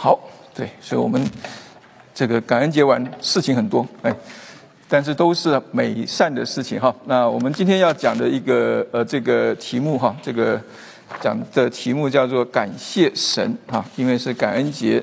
好，对，所以我们这个感恩节完事情很多，哎，但是都是美善的事情哈。那我们今天要讲的一个呃这个题目哈，这个讲的题目叫做感谢神哈，因为是感恩节，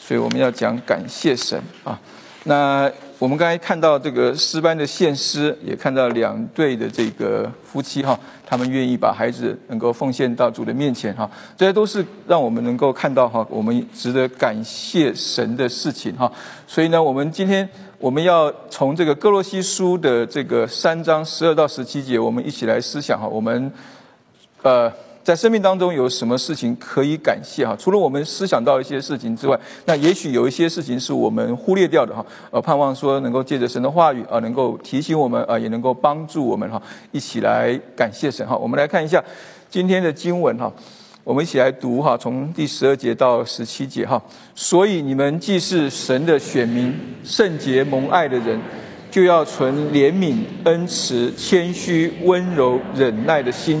所以我们要讲感谢神啊。那我们刚才看到这个诗班的献诗，也看到两对的这个夫妻哈，他们愿意把孩子能够奉献到主的面前哈，这些都是让我们能够看到哈，我们值得感谢神的事情哈。所以呢，我们今天我们要从这个哥罗西书的这个三章十二到十七节，我们一起来思想哈，我们呃。在生命当中有什么事情可以感谢哈？除了我们思想到一些事情之外，那也许有一些事情是我们忽略掉的哈。呃，盼望说能够借着神的话语啊，能够提醒我们啊，也能够帮助我们哈，一起来感谢神哈。我们来看一下今天的经文哈，我们一起来读哈，从第十二节到十七节哈。所以你们既是神的选民，圣洁蒙爱的人，就要存怜悯、恩慈、谦虚、温柔、忍耐的心。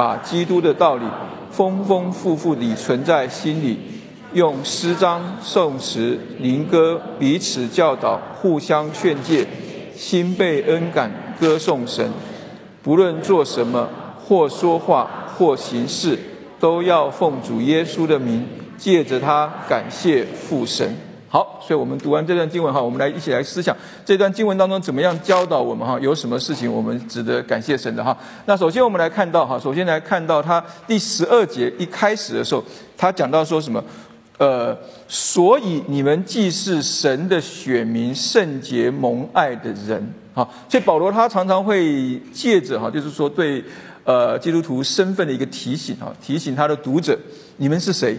把基督的道理丰丰富富地存在心里，用诗章、颂词、灵歌彼此教导，互相劝诫，心被恩感，歌颂神。不论做什么，或说话，或行事，都要奉主耶稣的名，借着他感谢父神。好，所以我们读完这段经文哈，我们来一起来思想这段经文当中怎么样教导我们哈，有什么事情我们值得感谢神的哈。那首先我们来看到哈，首先来看到他第十二节一开始的时候，他讲到说什么？呃，所以你们既是神的选民，圣洁蒙爱的人哈。所以保罗他常常会借着哈，就是说对呃基督徒身份的一个提醒哈，提醒他的读者，你们是谁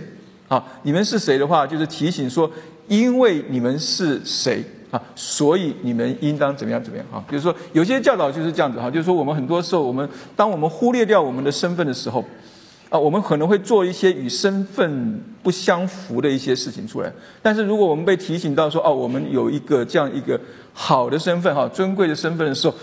啊？你们是谁的话，就是提醒说。因为你们是谁啊，所以你们应当怎么样怎么样啊？比如说，有些教导就是这样子哈，就是说我们很多时候，我们当我们忽略掉我们的身份的时候，啊，我们可能会做一些与身份不相符的一些事情出来。但是如果我们被提醒到说，哦，我们有一个这样一个好的身份哈，尊贵的身份的时候，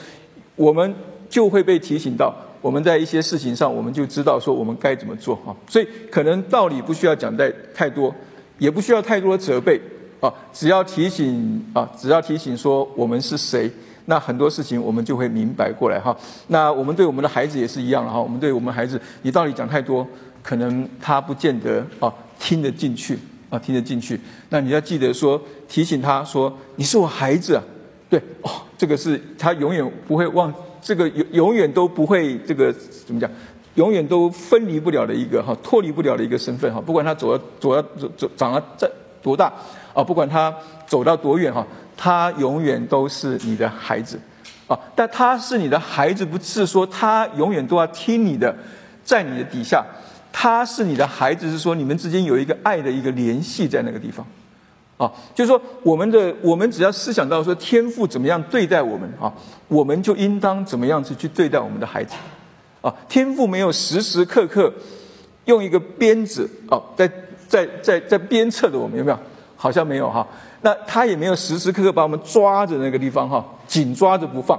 我们就会被提醒到，我们在一些事情上，我们就知道说我们该怎么做哈。所以可能道理不需要讲太太多，也不需要太多的责备。啊，只要提醒啊，只要提醒说我们是谁，那很多事情我们就会明白过来哈。那我们对我们的孩子也是一样哈。我们对我们孩子，你道理讲太多，可能他不见得啊听得进去啊听得进去。那你要记得说提醒他说你是我孩子啊，对哦，这个是他永远不会忘，这个永永远都不会这个怎么讲，永远都分离不了的一个哈，脱离不了的一个身份哈。不管他走到走到走走长到在多大。啊，不管他走到多远哈，他永远都是你的孩子，啊，但他是你的孩子，不是说他永远都要听你的，在你的底下，他是你的孩子，是说你们之间有一个爱的一个联系在那个地方，啊，就是说我们的我们只要思想到说天父怎么样对待我们啊，我们就应当怎么样子去对待我们的孩子，啊，天父没有时时刻刻用一个鞭子啊，在在在在鞭策着我们，有没有？好像没有哈，那他也没有时时刻刻把我们抓着那个地方哈，紧抓着不放，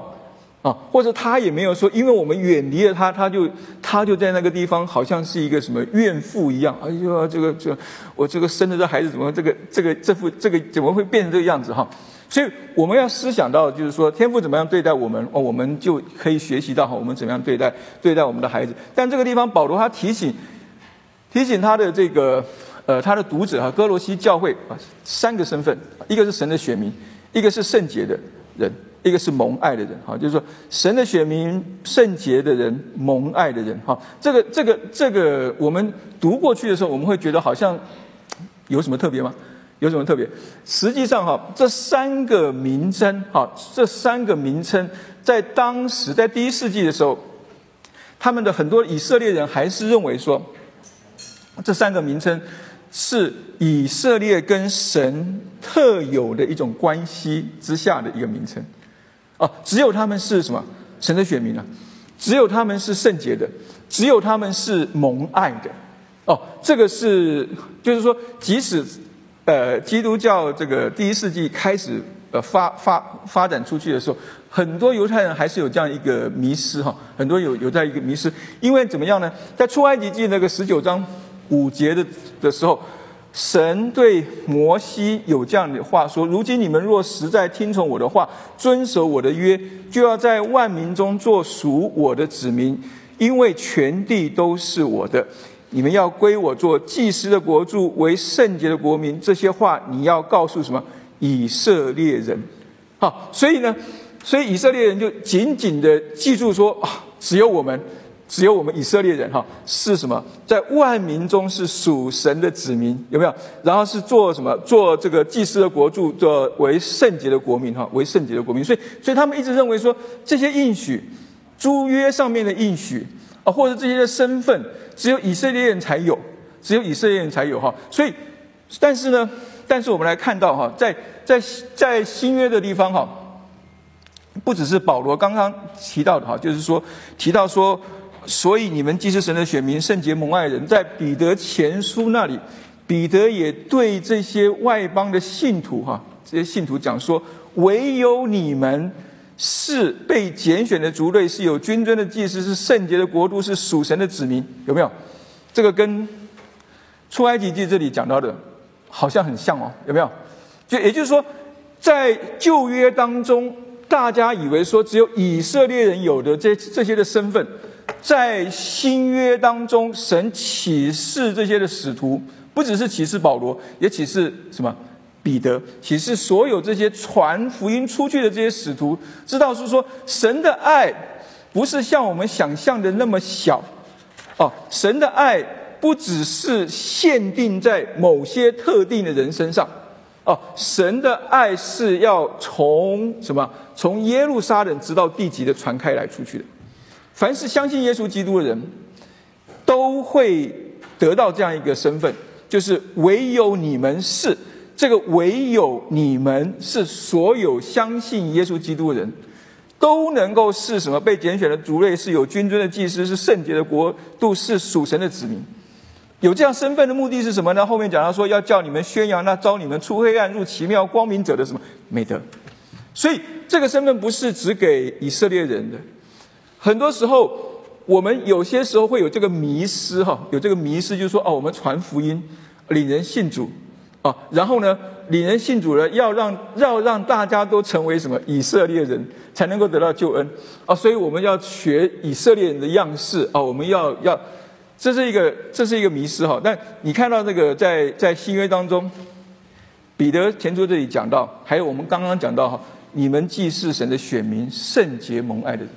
啊，或者他也没有说，因为我们远离了他，他就他就在那个地方，好像是一个什么怨妇一样。哎呦，这个这我这个生的这孩子怎么这个这个这副这个怎么会变成这个样子哈？所以我们要思想到，就是说天父怎么样对待我们，哦，我们就可以学习到哈，我们怎么样对待对待我们的孩子。但这个地方保罗他提醒提醒他的这个。呃，他的读者哈，哥罗西教会啊，三个身份，一个是神的选民，一个是圣洁的人，一个是蒙爱的人，哈，就是说神的选民、圣洁的人、蒙爱的人，哈，这个、这个、这个，我们读过去的时候，我们会觉得好像有什么特别吗？有什么特别？实际上哈，这三个名称，哈，这三个名称，在当时在第一世纪的时候，他们的很多以色列人还是认为说，这三个名称。是以色列跟神特有的一种关系之下的一个名称。哦，只有他们是什么神的选民啊？只有他们是圣洁的，只有他们是蒙爱的。哦，这个是就是说，即使呃基督教这个第一世纪开始呃发发发展出去的时候，很多犹太人还是有这样一个迷失哈，很多有有在一个迷失，因为怎么样呢？在出埃及记那个十九章五节的的时候。神对摩西有这样的话说：“如今你们若实在听从我的话，遵守我的约，就要在万民中做属我的子民，因为全地都是我的。你们要归我做祭司的国柱，为圣洁的国民。这些话你要告诉什么？以色列人。好，所以呢，所以以色列人就紧紧的记住说：啊，只有我们。”只有我们以色列人哈是什么？在万民中是属神的子民，有没有？然后是做什么？做这个祭司的国柱，做为圣洁的国民哈，为圣洁的国民。所以，所以他们一直认为说，这些应许、租约上面的应许啊，或者这些的身份，只有以色列人才有，只有以色列人才有哈。所以，但是呢，但是我们来看到哈，在在在新约的地方哈，不只是保罗刚刚提到的哈，就是说提到说。所以你们既是神的选民，圣洁蒙爱人，在彼得前书那里，彼得也对这些外邦的信徒哈，这些信徒讲说：唯有你们是被拣选的族类，是有君尊的祭司，是圣洁的国度，是属神的子民。有没有？这个跟出埃及记这里讲到的，好像很像哦。有没有？就也就是说，在旧约当中，大家以为说只有以色列人有的这这些的身份。在新约当中，神启示这些的使徒，不只是启示保罗，也启示什么彼得，启示所有这些传福音出去的这些使徒，知道是说神的爱不是像我们想象的那么小。哦，神的爱不只是限定在某些特定的人身上。哦，神的爱是要从什么？从耶路撒冷直到地极的传开来出去的。凡是相信耶稣基督的人，都会得到这样一个身份，就是唯有你们是这个，唯有你们是所有相信耶稣基督的人，都能够是什么被拣选的族类，是有君尊的祭司，是圣洁的国度，是属神的子民。有这样身份的目的是什么呢？后面讲到说，要叫你们宣扬那招你们出黑暗入奇妙光明者的什么美德。所以这个身份不是只给以色列人的。很多时候，我们有些时候会有这个迷失，哈，有这个迷失，就是说，哦，我们传福音，领人信主，啊，然后呢，领人信主了，要让要让大家都成为什么以色列人，才能够得到救恩，啊，所以我们要学以色列人的样式，啊，我们要要，这是一个这是一个迷失，哈。但你看到这个在在新约当中，彼得前书这里讲到，还有我们刚刚讲到，哈，你们既是神的选民，圣洁蒙爱的人。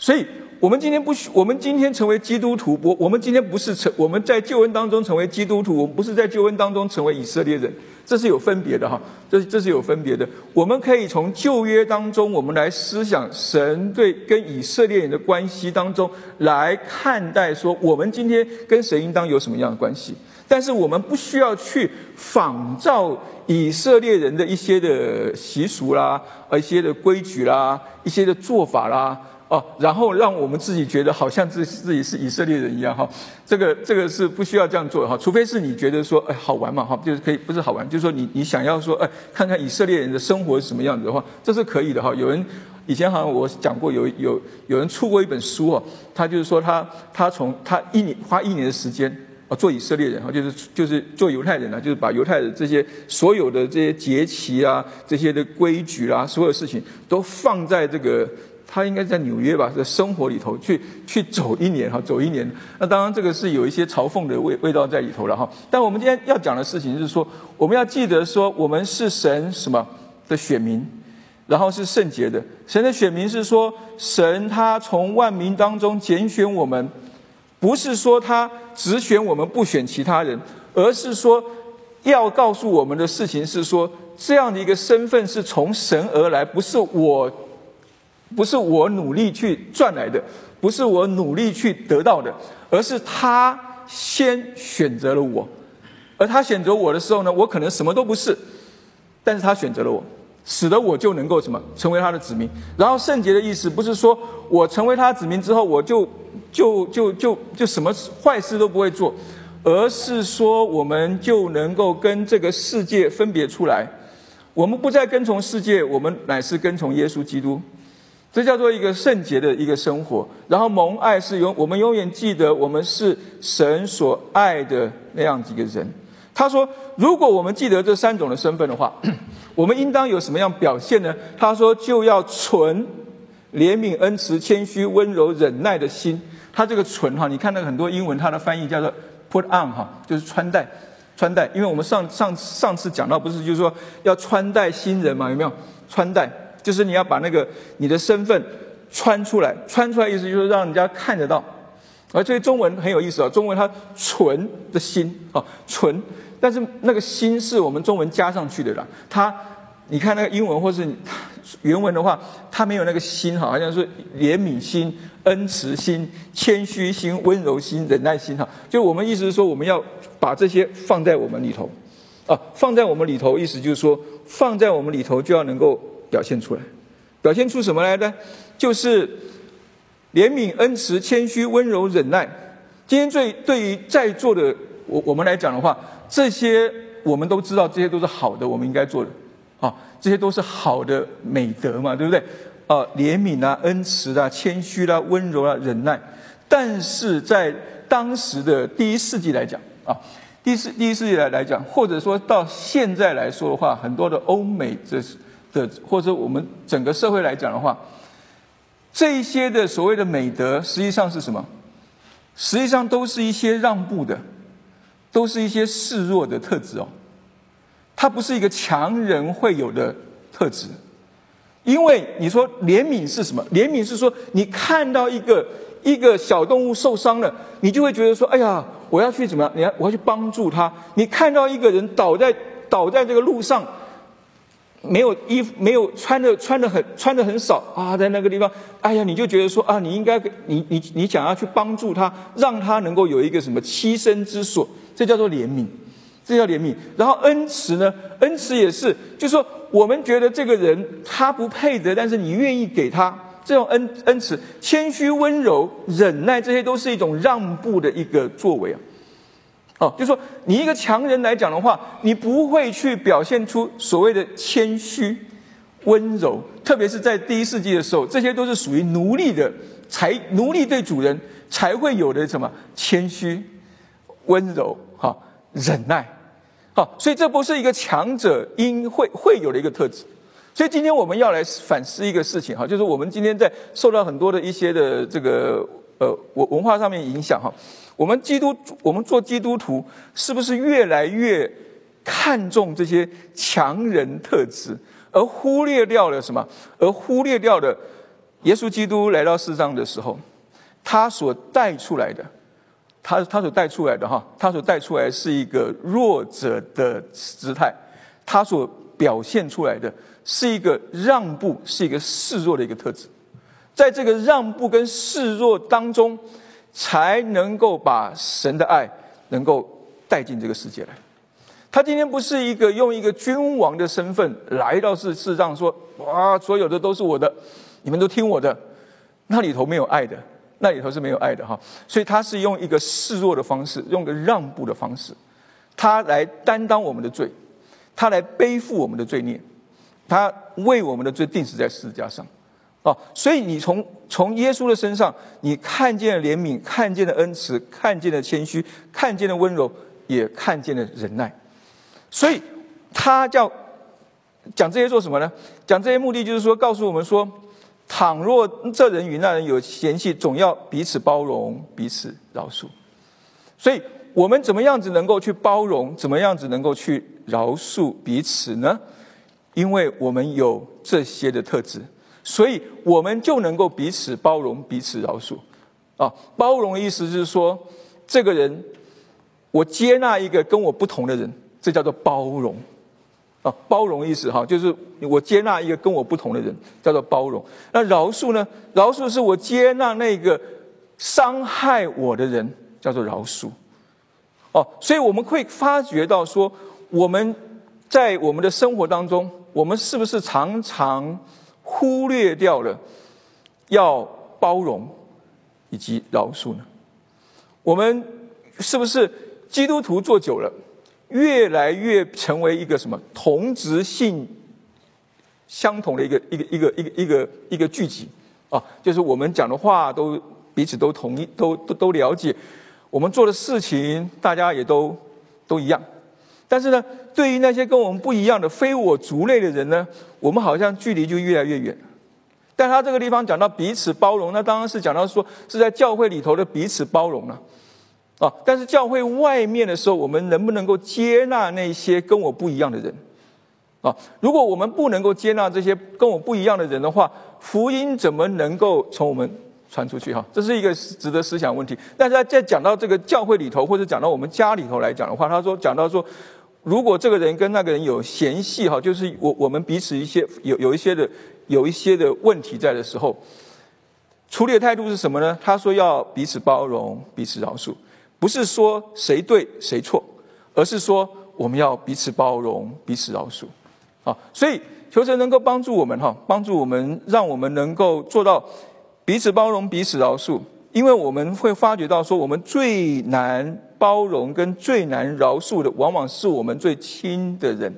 所以，我们今天不需，我们今天成为基督徒，我我们今天不是成，我们在救恩当中成为基督徒，我们不是在救恩当中成为以色列人，这是有分别的哈，这这是有分别的。我们可以从旧约当中，我们来思想神对跟以色列人的关系当中来看待，说我们今天跟神应当有什么样的关系？但是我们不需要去仿照以色列人的一些的习俗啦，一些的规矩啦，一些的做法啦。哦，然后让我们自己觉得好像自自己是以色列人一样哈，这个这个是不需要这样做哈，除非是你觉得说哎好玩嘛哈，就是可以不是好玩，就是说你你想要说哎看看以色列人的生活是什么样子的话，这是可以的哈。有人以前好像我讲过有有有人出过一本书哦，他就是说他他从他一年花一年的时间啊做以色列人哈，就是就是做犹太人呢，就是把犹太的这些所有的这些节期啊这些的规矩啊所有事情都放在这个。他应该在纽约吧，在生活里头去去走一年哈，走一年。那当然这个是有一些嘲讽的味味道在里头了哈。但我们今天要讲的事情是说，我们要记得说，我们是神什么的选民，然后是圣洁的。神的选民是说，神他从万民当中拣选我们，不是说他只选我们不选其他人，而是说要告诉我们的事情是说，这样的一个身份是从神而来，不是我。不是我努力去赚来的，不是我努力去得到的，而是他先选择了我，而他选择我的时候呢，我可能什么都不是，但是他选择了我，使得我就能够什么成为他的子民。然后圣洁的意思不是说我成为他子民之后，我就就就就就什么坏事都不会做，而是说我们就能够跟这个世界分别出来，我们不再跟从世界，我们乃是跟从耶稣基督。这叫做一个圣洁的一个生活，然后蒙爱是永，我们永远记得我们是神所爱的那样几个人。他说，如果我们记得这三种的身份的话，我们应当有什么样表现呢？他说，就要存怜悯、恩慈、谦虚、温柔、忍耐的心。他这个存哈，你看那个很多英文，它的翻译叫做 put on 哈，就是穿戴，穿戴。因为我们上上上次讲到，不是就是说要穿戴新人嘛？有没有穿戴？就是你要把那个你的身份穿出来，穿出来意思就是让人家看得到。而这些中文很有意思啊，中文它“纯”的心啊，“纯”，但是那个心是我们中文加上去的啦。它，你看那个英文或是原文的话，它没有那个心哈，好像是怜悯心、恩慈心、谦虚心、温柔心、忍耐心哈。就我们意思是说，我们要把这些放在我们里头啊，放在我们里头，意思就是说，放在我们里头就要能够。表现出来，表现出什么来呢？就是怜悯、恩慈、谦虚、温柔、忍耐。今天最对于在座的我我们来讲的话，这些我们都知道，这些都是好的，我们应该做的啊，这些都是好的美德嘛，对不对？啊，怜悯啊，恩慈啊，谦虚啦，温柔啊，忍耐。但是在当时的第一世纪来讲啊，第四第一世纪来来讲，或者说到现在来说的话，很多的欧美这是。或者我们整个社会来讲的话，这一些的所谓的美德，实际上是什么？实际上都是一些让步的，都是一些示弱的特质哦。它不是一个强人会有的特质，因为你说怜悯是什么？怜悯是说你看到一个一个小动物受伤了，你就会觉得说：“哎呀，我要去怎么样？你要我要去帮助他。”你看到一个人倒在倒在这个路上。没有衣服，没有穿的，穿的很穿的很少啊，在那个地方，哎呀，你就觉得说啊，你应该，你你你想要去帮助他，让他能够有一个什么栖身之所，这叫做怜悯，这叫怜悯。然后恩慈呢，恩慈也是，就是说我们觉得这个人他不配得，但是你愿意给他这种恩恩慈，谦虚、温柔、忍耐，这些都是一种让步的一个作为啊。哦，就说你一个强人来讲的话，你不会去表现出所谓的谦虚、温柔，特别是在第一世纪的时候，这些都是属于奴隶的，才奴隶对主人才会有的什么谦虚、温柔、哈忍耐，好，所以这不是一个强者应会会有的一个特质。所以今天我们要来反思一个事情哈，就是我们今天在受到很多的一些的这个呃文文化上面影响哈。我们基督，我们做基督徒，是不是越来越看重这些强人特质，而忽略掉了什么？而忽略掉了耶稣基督来到世上的时候，他所带出来的，他他所带出来的哈，他所带出来是一个弱者的姿态，他所表现出来的是一个让步，是一个示弱的一个特质，在这个让步跟示弱当中。才能够把神的爱能够带进这个世界来。他今天不是一个用一个君王的身份来到世世上说：“哇，所有的都是我的，你们都听我的。”那里头没有爱的，那里头是没有爱的哈。所以他是用一个示弱的方式，用个让步的方式，他来担当我们的罪，他来背负我们的罪孽，他为我们的罪定死在十字架上。哦，所以你从从耶稣的身上，你看见了怜悯，看见了恩慈，看见了谦虚，看见了温柔，也看见了忍耐。所以他叫讲这些做什么呢？讲这些目的就是说，告诉我们说，倘若这人与那人有嫌隙，总要彼此包容，彼此饶恕。所以我们怎么样子能够去包容？怎么样子能够去饶恕彼此呢？因为我们有这些的特质。所以我们就能够彼此包容、彼此饶恕，啊，包容的意思就是说，这个人我接纳一个跟我不同的人，这叫做包容，啊，包容意思哈，就是我接纳一个跟我不同的人，叫做包容。那饶恕呢？饶恕是我接纳那个伤害我的人，叫做饶恕。哦，所以我们会发觉到说，我们在我们的生活当中，我们是不是常常忽略掉了要包容以及饶恕呢？我们是不是基督徒做久了，越来越成为一个什么同质性相同的一个一个一个一个一个一个聚集啊？就是我们讲的话都彼此都同意，都都都了解。我们做的事情，大家也都都一样，但是呢，对于那些跟我们不一样的非我族类的人呢，我们好像距离就越来越远。但他这个地方讲到彼此包容，那当然是讲到说是在教会里头的彼此包容了，啊，但是教会外面的时候，我们能不能够接纳那些跟我不一样的人？啊，如果我们不能够接纳这些跟我不一样的人的话，福音怎么能够从我们？传出去哈，这是一个值得思想问题。但是在讲到这个教会里头，或者讲到我们家里头来讲的话，他说讲到说，如果这个人跟那个人有嫌隙哈，就是我我们彼此一些有有一些的有一些的问题在的时候，处理的态度是什么呢？他说要彼此包容，彼此饶恕，不是说谁对谁错，而是说我们要彼此包容，彼此饶恕。啊，所以求神能够帮助我们哈，帮助我们，让我们能够做到。彼此包容，彼此饶恕，因为我们会发觉到，说我们最难包容跟最难饶恕的，往往是我们最亲的人。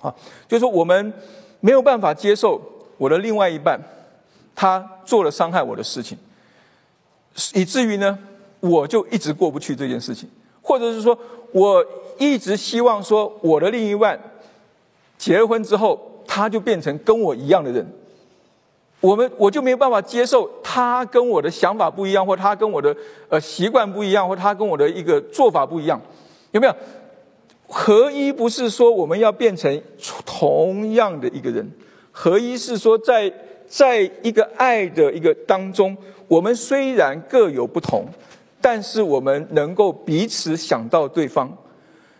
啊，就是说我们没有办法接受我的另外一半，他做了伤害我的事情，以至于呢，我就一直过不去这件事情，或者是说我一直希望说我的另一半结了婚之后，他就变成跟我一样的人。我们我就没有办法接受他跟我的想法不一样，或他跟我的呃习惯不一样，或他跟我的一个做法不一样，有没有？合一不是说我们要变成同样的一个人，合一是说在在一个爱的一个当中，我们虽然各有不同，但是我们能够彼此想到对方，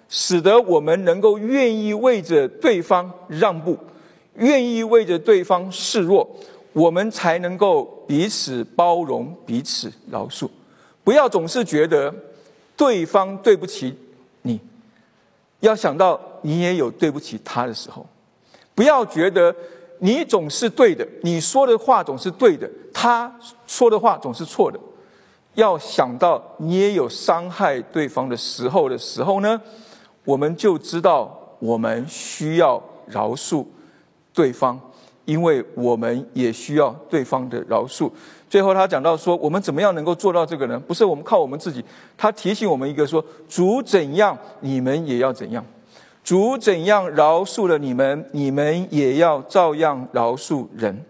使得我们能够愿意为着对方让步，愿意为着对方示弱。我们才能够彼此包容、彼此饶恕，不要总是觉得对方对不起你，要想到你也有对不起他的时候。不要觉得你总是对的，你说的话总是对的，他说的话总是错的。要想到你也有伤害对方的时候的时候呢，我们就知道我们需要饶恕对方。因为我们也需要对方的饶恕。最后，他讲到说，我们怎么样能够做到这个呢？不是我们靠我们自己。他提醒我们一个说：主怎样，你们也要怎样；主怎样饶恕了你们，你们也要照样饶恕人。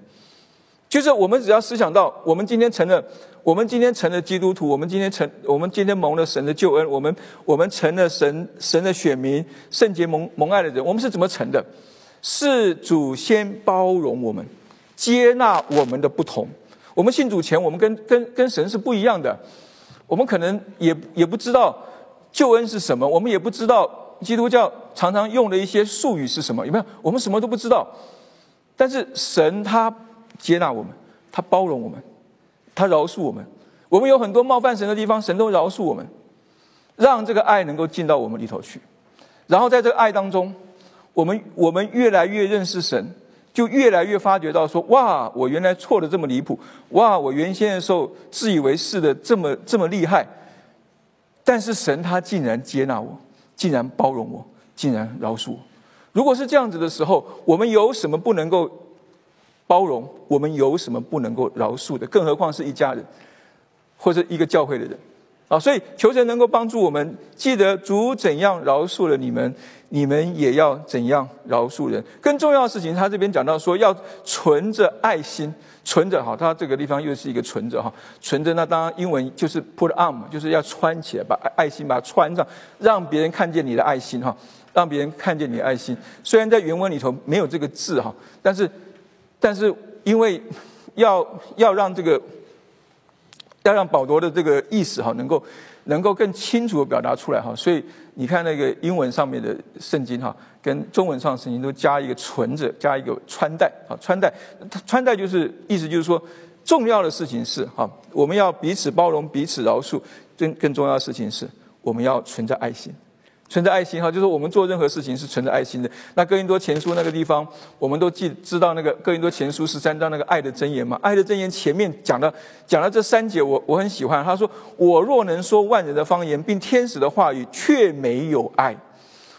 就是我们只要思想到，我们今天成了，我们今天成了基督徒，我们今天成，我们今天蒙了神的救恩，我们我们成了神神的选民，圣洁蒙蒙爱的人，我们是怎么成的？是祖先包容我们，接纳我们的不同。我们信主前，我们跟跟跟神是不一样的。我们可能也也不知道救恩是什么，我们也不知道基督教常常用的一些术语是什么。有没有？我们什么都不知道。但是神他接纳我们，他包容我们，他饶恕我们。我们有很多冒犯神的地方，神都饶恕我们，让这个爱能够进到我们里头去。然后在这个爱当中。我们我们越来越认识神，就越来越发觉到说：哇，我原来错的这么离谱！哇，我原先的时候自以为是的这么这么厉害，但是神他竟然接纳我，竟然包容我，竟然饶恕我。如果是这样子的时候，我们有什么不能够包容？我们有什么不能够饶恕的？更何况是一家人，或者一个教会的人。啊，所以求神能够帮助我们，记得主怎样饶恕了你们，你们也要怎样饶恕人。更重要的事情，他这边讲到说，要存着爱心，存着哈，他这个地方又是一个存着哈，存着那当然英文就是 put on，就是要穿起来，把爱心把它穿上，让别人看见你的爱心哈，让别人看见你的爱心。虽然在原文里头没有这个字哈，但是，但是因为要要让这个。要让保罗的这个意思哈，能够能够更清楚的表达出来哈，所以你看那个英文上面的圣经哈，跟中文上圣经都加一个存着，加一个穿戴啊，穿戴，穿戴就是意思就是说，重要的事情是哈，我们要彼此包容，彼此饶恕，更更重要的事情是，我们要存着爱心。存着爱心哈，就是我们做任何事情是存着爱心的。那哥林多前书那个地方，我们都记知道那个哥林多前书十三章那个爱的箴言嘛？爱的箴言前面讲的讲了这三节，我我很喜欢。他说：“我若能说万人的方言，并天使的话语，却没有爱，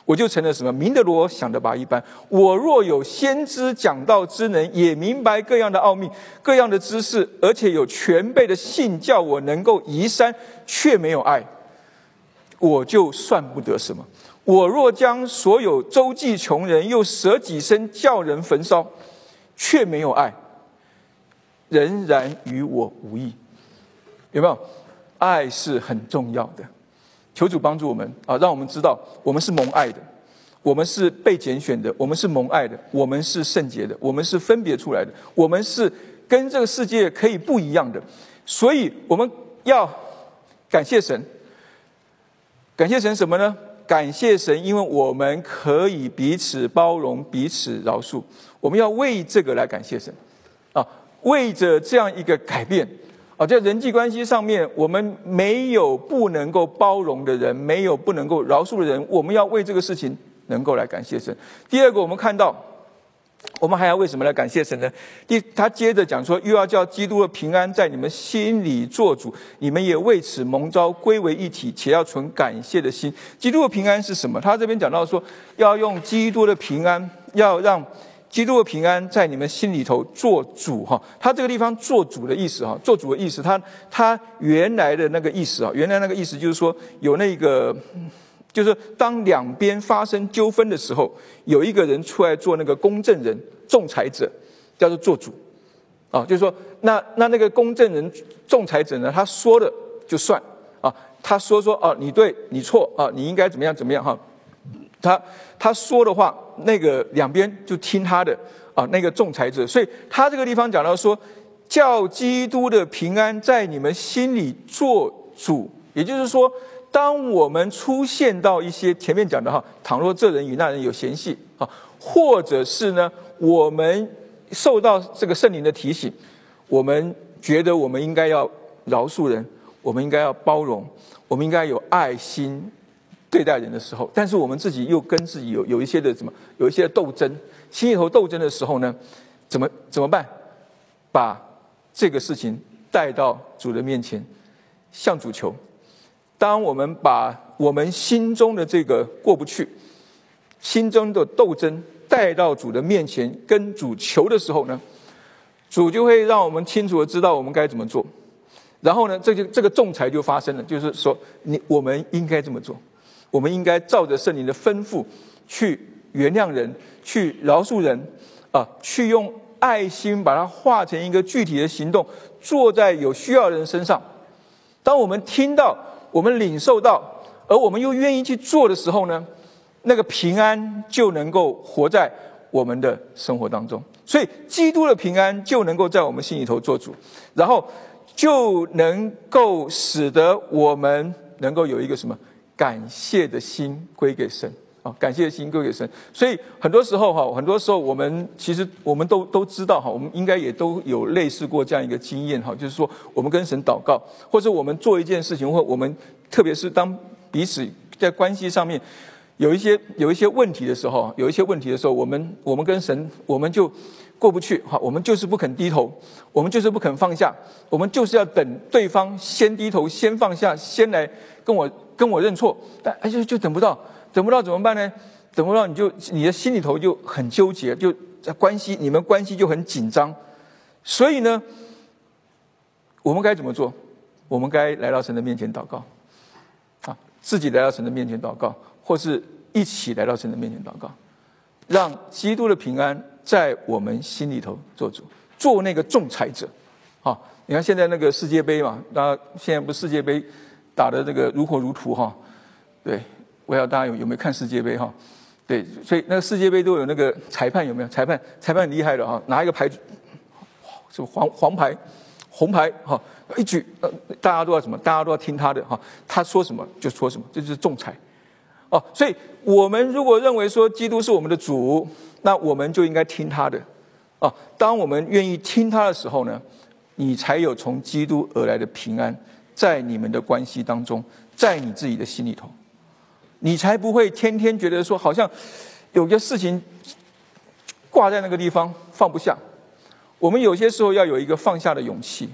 我就成了什么？明德罗想的吧一般。我若有先知讲道之能，也明白各样的奥秘、各样的知识，而且有全备的信，叫我能够移山，却没有爱。”我就算不得什么。我若将所有周济穷人，又舍己身叫人焚烧，却没有爱，仍然与我无益。有没有？爱是很重要的。求主帮助我们啊，让我们知道我们是蒙爱的，我们是被拣选的，我们是蒙爱的，我们是圣洁的，我们是分别出来的，我们是跟这个世界可以不一样的。所以我们要感谢神。感谢神什么呢？感谢神，因为我们可以彼此包容、彼此饶恕。我们要为这个来感谢神，啊，为着这样一个改变，啊，在人际关系上面，我们没有不能够包容的人，没有不能够饶恕的人，我们要为这个事情能够来感谢神。第二个，我们看到。我们还要为什么来感谢神呢？第，他接着讲说，又要叫基督的平安在你们心里做主，你们也为此蒙召归为一体，且要存感谢的心。基督的平安是什么？他这边讲到说，要用基督的平安，要让基督的平安在你们心里头做主。哈，他这个地方做主的意思，哈，做主的意思，他他原来的那个意思啊，原来那个意思就是说有那个。就是当两边发生纠纷的时候，有一个人出来做那个公证人、仲裁者，叫做做主，啊，就是说，那那那个公证人、仲裁者呢，他说的就算啊，他说说啊，你对你错啊，你应该怎么样怎么样哈，他他说的话，那个两边就听他的啊，那个仲裁者，所以他这个地方讲到说，叫基督的平安在你们心里做主，也就是说。当我们出现到一些前面讲的哈，倘若这人与那人有嫌隙啊，或者是呢，我们受到这个圣灵的提醒，我们觉得我们应该要饶恕人，我们应该要包容，我们应该有爱心对待人的时候，但是我们自己又跟自己有有一些的什么，有一些斗争，心里头斗争的时候呢，怎么怎么办？把这个事情带到主的面前，向主求。当我们把我们心中的这个过不去、心中的斗争带到主的面前，跟主求的时候呢，主就会让我们清楚的知道我们该怎么做。然后呢，这就这个仲裁就发生了，就是说，你我们应该这么做，我们应该照着圣灵的吩咐去原谅人、去饶恕人，啊，去用爱心把它化成一个具体的行动，做在有需要的人身上。当我们听到。我们领受到，而我们又愿意去做的时候呢，那个平安就能够活在我们的生活当中。所以，基督的平安就能够在我们心里头做主，然后就能够使得我们能够有一个什么感谢的心归给神啊，感谢的心归给神。所以，很多时候哈，很多时候我们其实我们都都知道哈，我们应该也都有类似过这样一个经验哈，就是说我们跟神祷告，或者我们做一件事情，或我们。特别是当彼此在关系上面有一些有一些问题的时候，有一些问题的时候，我们我们跟神我们就过不去，哈，我们就是不肯低头，我们就是不肯放下，我们就是要等对方先低头、先放下、先来跟我跟我认错，但哎就就等不到，等不到怎么办呢？等不到你就你的心里头就很纠结，就在关系你们关系就很紧张，所以呢，我们该怎么做？我们该来到神的面前祷告。啊自己来到神的面前祷告，或是一起来到神的面前祷告，让基督的平安在我们心里头做主，做那个仲裁者。好，你看现在那个世界杯嘛，那现在不世界杯打的这个如火如荼哈。对，我要大家有有没有看世界杯哈？对，所以那个世界杯都有那个裁判有没有？裁判裁判很厉害的哈，拿一个牌子，是黄黄牌、红牌哈。一举，呃，大家都要什么？大家都要听他的哈，他说什么就说什么，这就是仲裁。哦，所以我们如果认为说基督是我们的主，那我们就应该听他的。哦，当我们愿意听他的时候呢，你才有从基督而来的平安，在你们的关系当中，在你自己的心里头，你才不会天天觉得说好像有些事情挂在那个地方放不下。我们有些时候要有一个放下的勇气，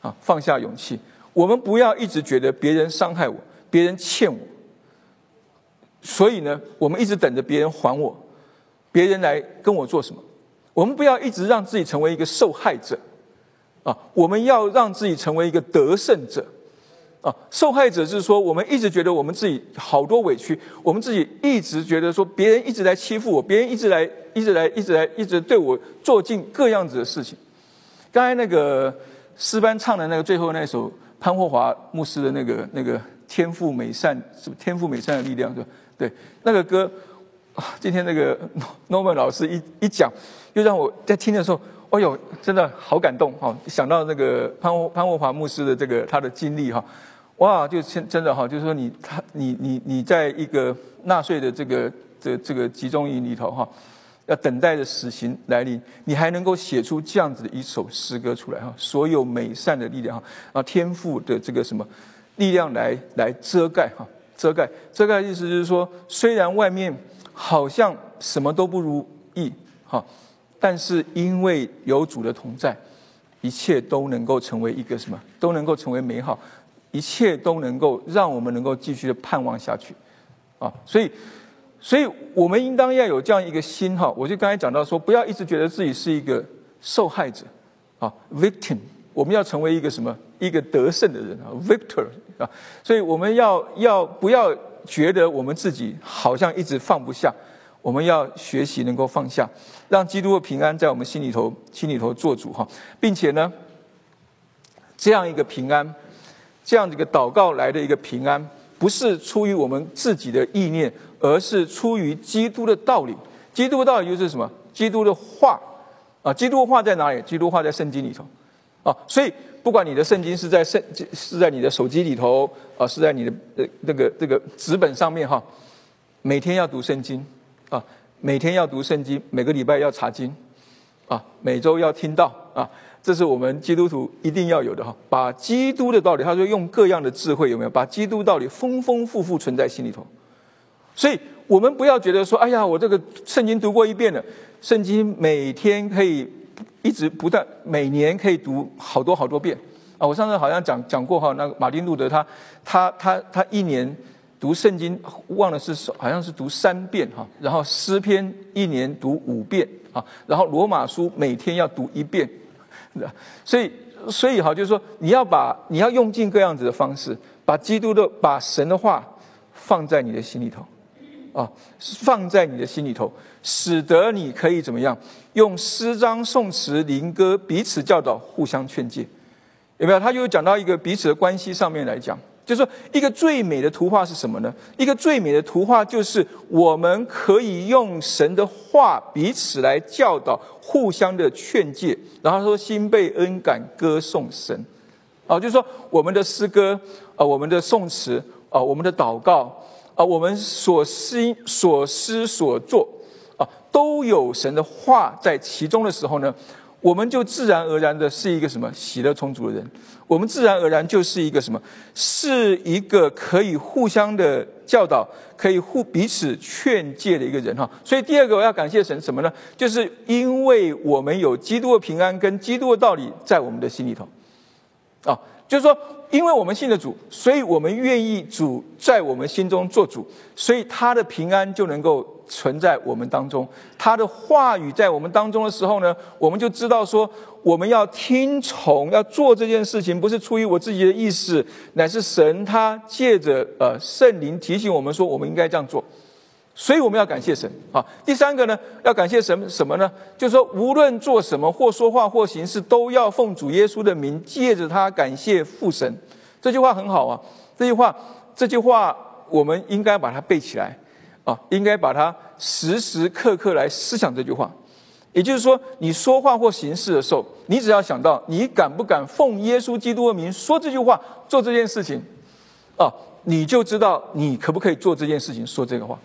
啊，放下勇气。我们不要一直觉得别人伤害我，别人欠我，所以呢，我们一直等着别人还我，别人来跟我做什么？我们不要一直让自己成为一个受害者，啊，我们要让自己成为一个得胜者，啊，受害者是说我们一直觉得我们自己好多委屈，我们自己一直觉得说别人一直在欺负我，别人一直来。一直来，一直来，一直对我做尽各样子的事情。刚才那个诗班唱的那个最后那首潘霍华牧师的那个那个天赋美善，是天赋美善的力量，是吧？对，那个歌啊，今天那个 Norman 老师一一讲，又让我在听的时候，哎呦，真的好感动哈！想到那个潘潘霍华牧师的这个他的经历哈，哇，就真真的哈，就是说你他你你你在一个纳税的这个这这个集中营里头哈。要等待着死刑来临，你还能够写出这样子的一首诗歌出来哈？所有美善的力量哈，啊，天赋的这个什么力量来来遮盖哈？遮盖遮盖的意思就是说，虽然外面好像什么都不如意哈，但是因为有主的同在，一切都能够成为一个什么？都能够成为美好，一切都能够让我们能够继续的盼望下去啊！所以。所以我们应当要有这样一个心哈，我就刚才讲到说，不要一直觉得自己是一个受害者，啊，victim，我们要成为一个什么？一个得胜的人啊，victor 啊。所以我们要要不要觉得我们自己好像一直放不下？我们要学习能够放下，让基督的平安在我们心里头心里头做主哈，并且呢，这样一个平安，这样一个祷告来的一个平安，不是出于我们自己的意念。而是出于基督的道理，基督的道理就是什么？基督的话啊，基督的话在哪里？基督话在圣经里头啊，所以不管你的圣经是在圣是在你的手机里头啊，是在你的呃那个这个纸本上面哈，每天要读圣经啊，每天要读圣经，每个礼拜要查经啊，每周要听到啊，这是我们基督徒一定要有的哈，把基督的道理，他说用各样的智慧有没有？把基督道理丰丰富富存在心里头。所以，我们不要觉得说：“哎呀，我这个圣经读过一遍了，圣经每天可以一直不断，每年可以读好多好多遍。”啊，我上次好像讲讲过哈，那个马丁路德他他他他一年读圣经忘了是好像是读三遍哈，然后诗篇一年读五遍啊，然后罗马书每天要读一遍，所以所以哈，就是说你要把你要用尽各样子的方式，把基督的把神的话放在你的心里头。啊，放在你的心里头，使得你可以怎么样？用诗章、颂词、灵歌彼此教导，互相劝诫，有没有？他就讲到一个彼此的关系上面来讲，就是说一个最美的图画是什么呢？一个最美的图画就是我们可以用神的话彼此来教导，互相的劝诫。然后说心被恩感，歌颂神。啊，就是说我们的诗歌啊，我们的颂词啊，我们的祷告。啊，我们所思所思所做啊，都有神的话在其中的时候呢，我们就自然而然的是一个什么喜乐充足的人，我们自然而然就是一个什么，是一个可以互相的教导，可以互彼此劝诫的一个人哈。所以第二个我要感谢神什么呢？就是因为我们有基督的平安跟基督的道理在我们的心里头，啊。就是说，因为我们信的主，所以我们愿意主在我们心中做主，所以他的平安就能够存在我们当中。他的话语在我们当中的时候呢，我们就知道说，我们要听从，要做这件事情，不是出于我自己的意思，乃是神他借着呃圣灵提醒我们说，我们应该这样做。所以我们要感谢神啊！第三个呢，要感谢神什么呢？就是说，无论做什么，或说话，或行事，都要奉主耶稣的名，借着他感谢父神。这句话很好啊！这句话，这句话，我们应该把它背起来啊！应该把它时时刻刻来思想这句话。也就是说，你说话或行事的时候，你只要想到你敢不敢奉耶稣基督的名说这句话、做这件事情啊，你就知道你可不可以做这件事情、说这个话。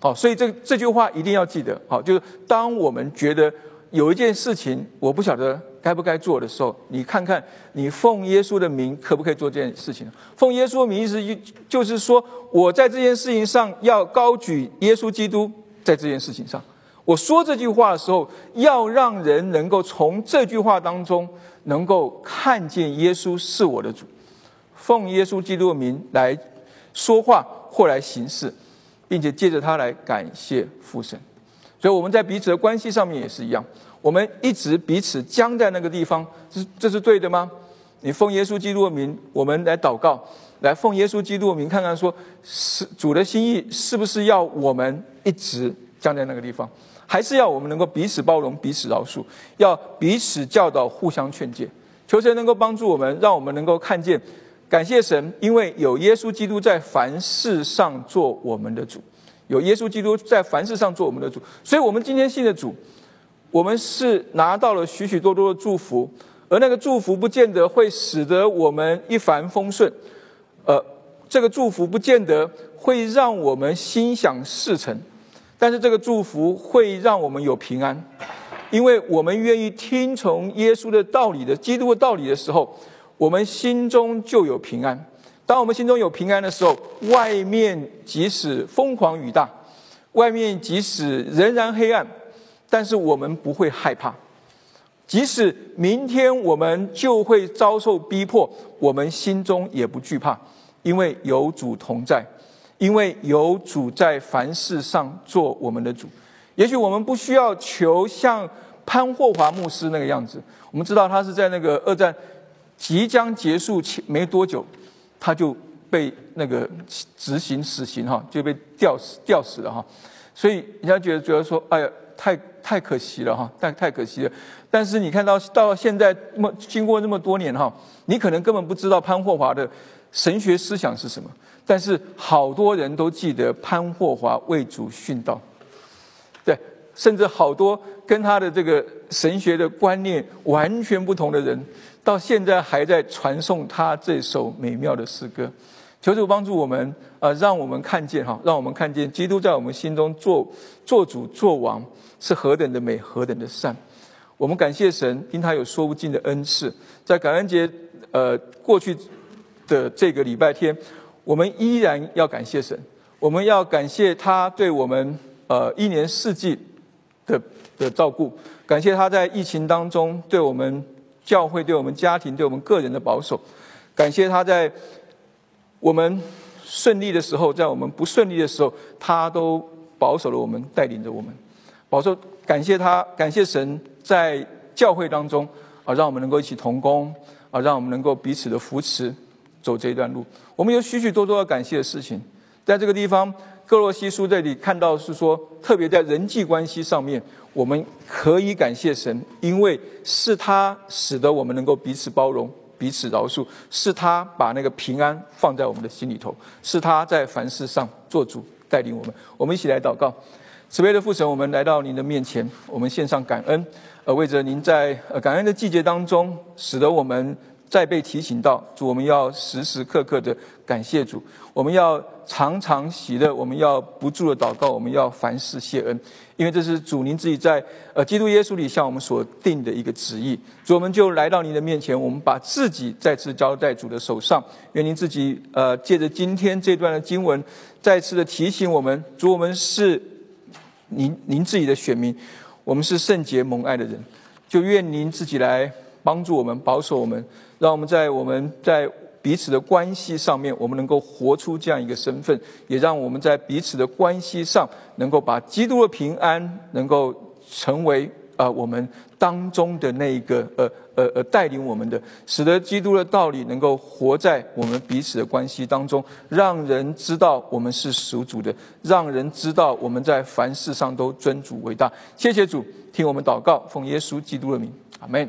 好，所以这这句话一定要记得。好，就是当我们觉得有一件事情我不晓得该不该做的时候，你看看你奉耶稣的名可不可以做这件事情？奉耶稣的名意思就就是说，我在这件事情上要高举耶稣基督，在这件事情上，我说这句话的时候，要让人能够从这句话当中能够看见耶稣是我的主，奉耶稣基督的名来说话或来行事，并且借着他来感谢父神。所以我们在彼此的关系上面也是一样，我们一直彼此僵在那个地方，这这是对的吗？你奉耶稣基督的名，我们来祷告，来奉耶稣基督的名，看看说是主的心意是不是要我们一直僵在那个地方，还是要我们能够彼此包容、彼此饶恕，要彼此教导、互相劝诫，求神能够帮助我们，让我们能够看见，感谢神，因为有耶稣基督在凡事上做我们的主。有耶稣基督在凡事上做我们的主，所以我们今天信的主，我们是拿到了许许多多的祝福，而那个祝福不见得会使得我们一帆风顺，呃，这个祝福不见得会让我们心想事成，但是这个祝福会让我们有平安，因为我们愿意听从耶稣的道理的基督的道理的时候，我们心中就有平安。当我们心中有平安的时候，外面即使疯狂雨大，外面即使仍然黑暗，但是我们不会害怕。即使明天我们就会遭受逼迫，我们心中也不惧怕，因为有主同在，因为有主在凡事上做我们的主。也许我们不需要求像潘霍华牧师那个样子，我们知道他是在那个二战即将结束前没多久。他就被那个执行死刑哈，就被吊死吊死了哈，所以人家觉得觉得说，哎呀，太太可惜了哈，太太可惜了。但是你看到到现在，那么经过那么多年哈，你可能根本不知道潘霍华的神学思想是什么，但是好多人都记得潘霍华为主殉道，对，甚至好多跟他的这个神学的观念完全不同的人。到现在还在传颂他这首美妙的诗歌，求主帮助我们，呃，让我们看见哈，让我们看见基督在我们心中做做主做王是何等的美，何等的善。我们感谢神，因他有说不尽的恩赐。在感恩节，呃，过去的这个礼拜天，我们依然要感谢神，我们要感谢他对我们呃一年四季的的照顾，感谢他在疫情当中对我们。教会对我们家庭、对我们个人的保守，感谢他在我们顺利的时候，在我们不顺利的时候，他都保守了我们，带领着我们。保守，感谢他，感谢神在教会当中啊，让我们能够一起同工啊，让我们能够彼此的扶持走这一段路。我们有许许多多要感谢的事情，在这个地方，哥罗西书这里看到是说，特别在人际关系上面。我们可以感谢神，因为是他使得我们能够彼此包容、彼此饶恕，是他把那个平安放在我们的心里头，是他在凡事上做主带领我们。我们一起来祷告，慈悲的父神，我们来到您的面前，我们献上感恩，呃，为着您在呃感恩的季节当中，使得我们。再被提醒到主，我们要时时刻刻的感谢主，我们要常常喜乐，我们要不住的祷告，我们要凡事谢恩，因为这是主您自己在呃基督耶稣里向我们所定的一个旨意。主，我们就来到您的面前，我们把自己再次交在主的手上，愿您自己呃借着今天这段的经文，再次的提醒我们，主，我们是您您自己的选民，我们是圣洁蒙爱的人，就愿您自己来帮助我们，保守我们。让我们在我们在彼此的关系上面，我们能够活出这样一个身份，也让我们在彼此的关系上，能够把基督的平安能够成为啊我们当中的那一个呃呃呃带领我们的，使得基督的道理能够活在我们彼此的关系当中，让人知道我们是属主的，让人知道我们在凡事上都尊主为大。谢谢主，听我们祷告，奉耶稣基督的名，阿门。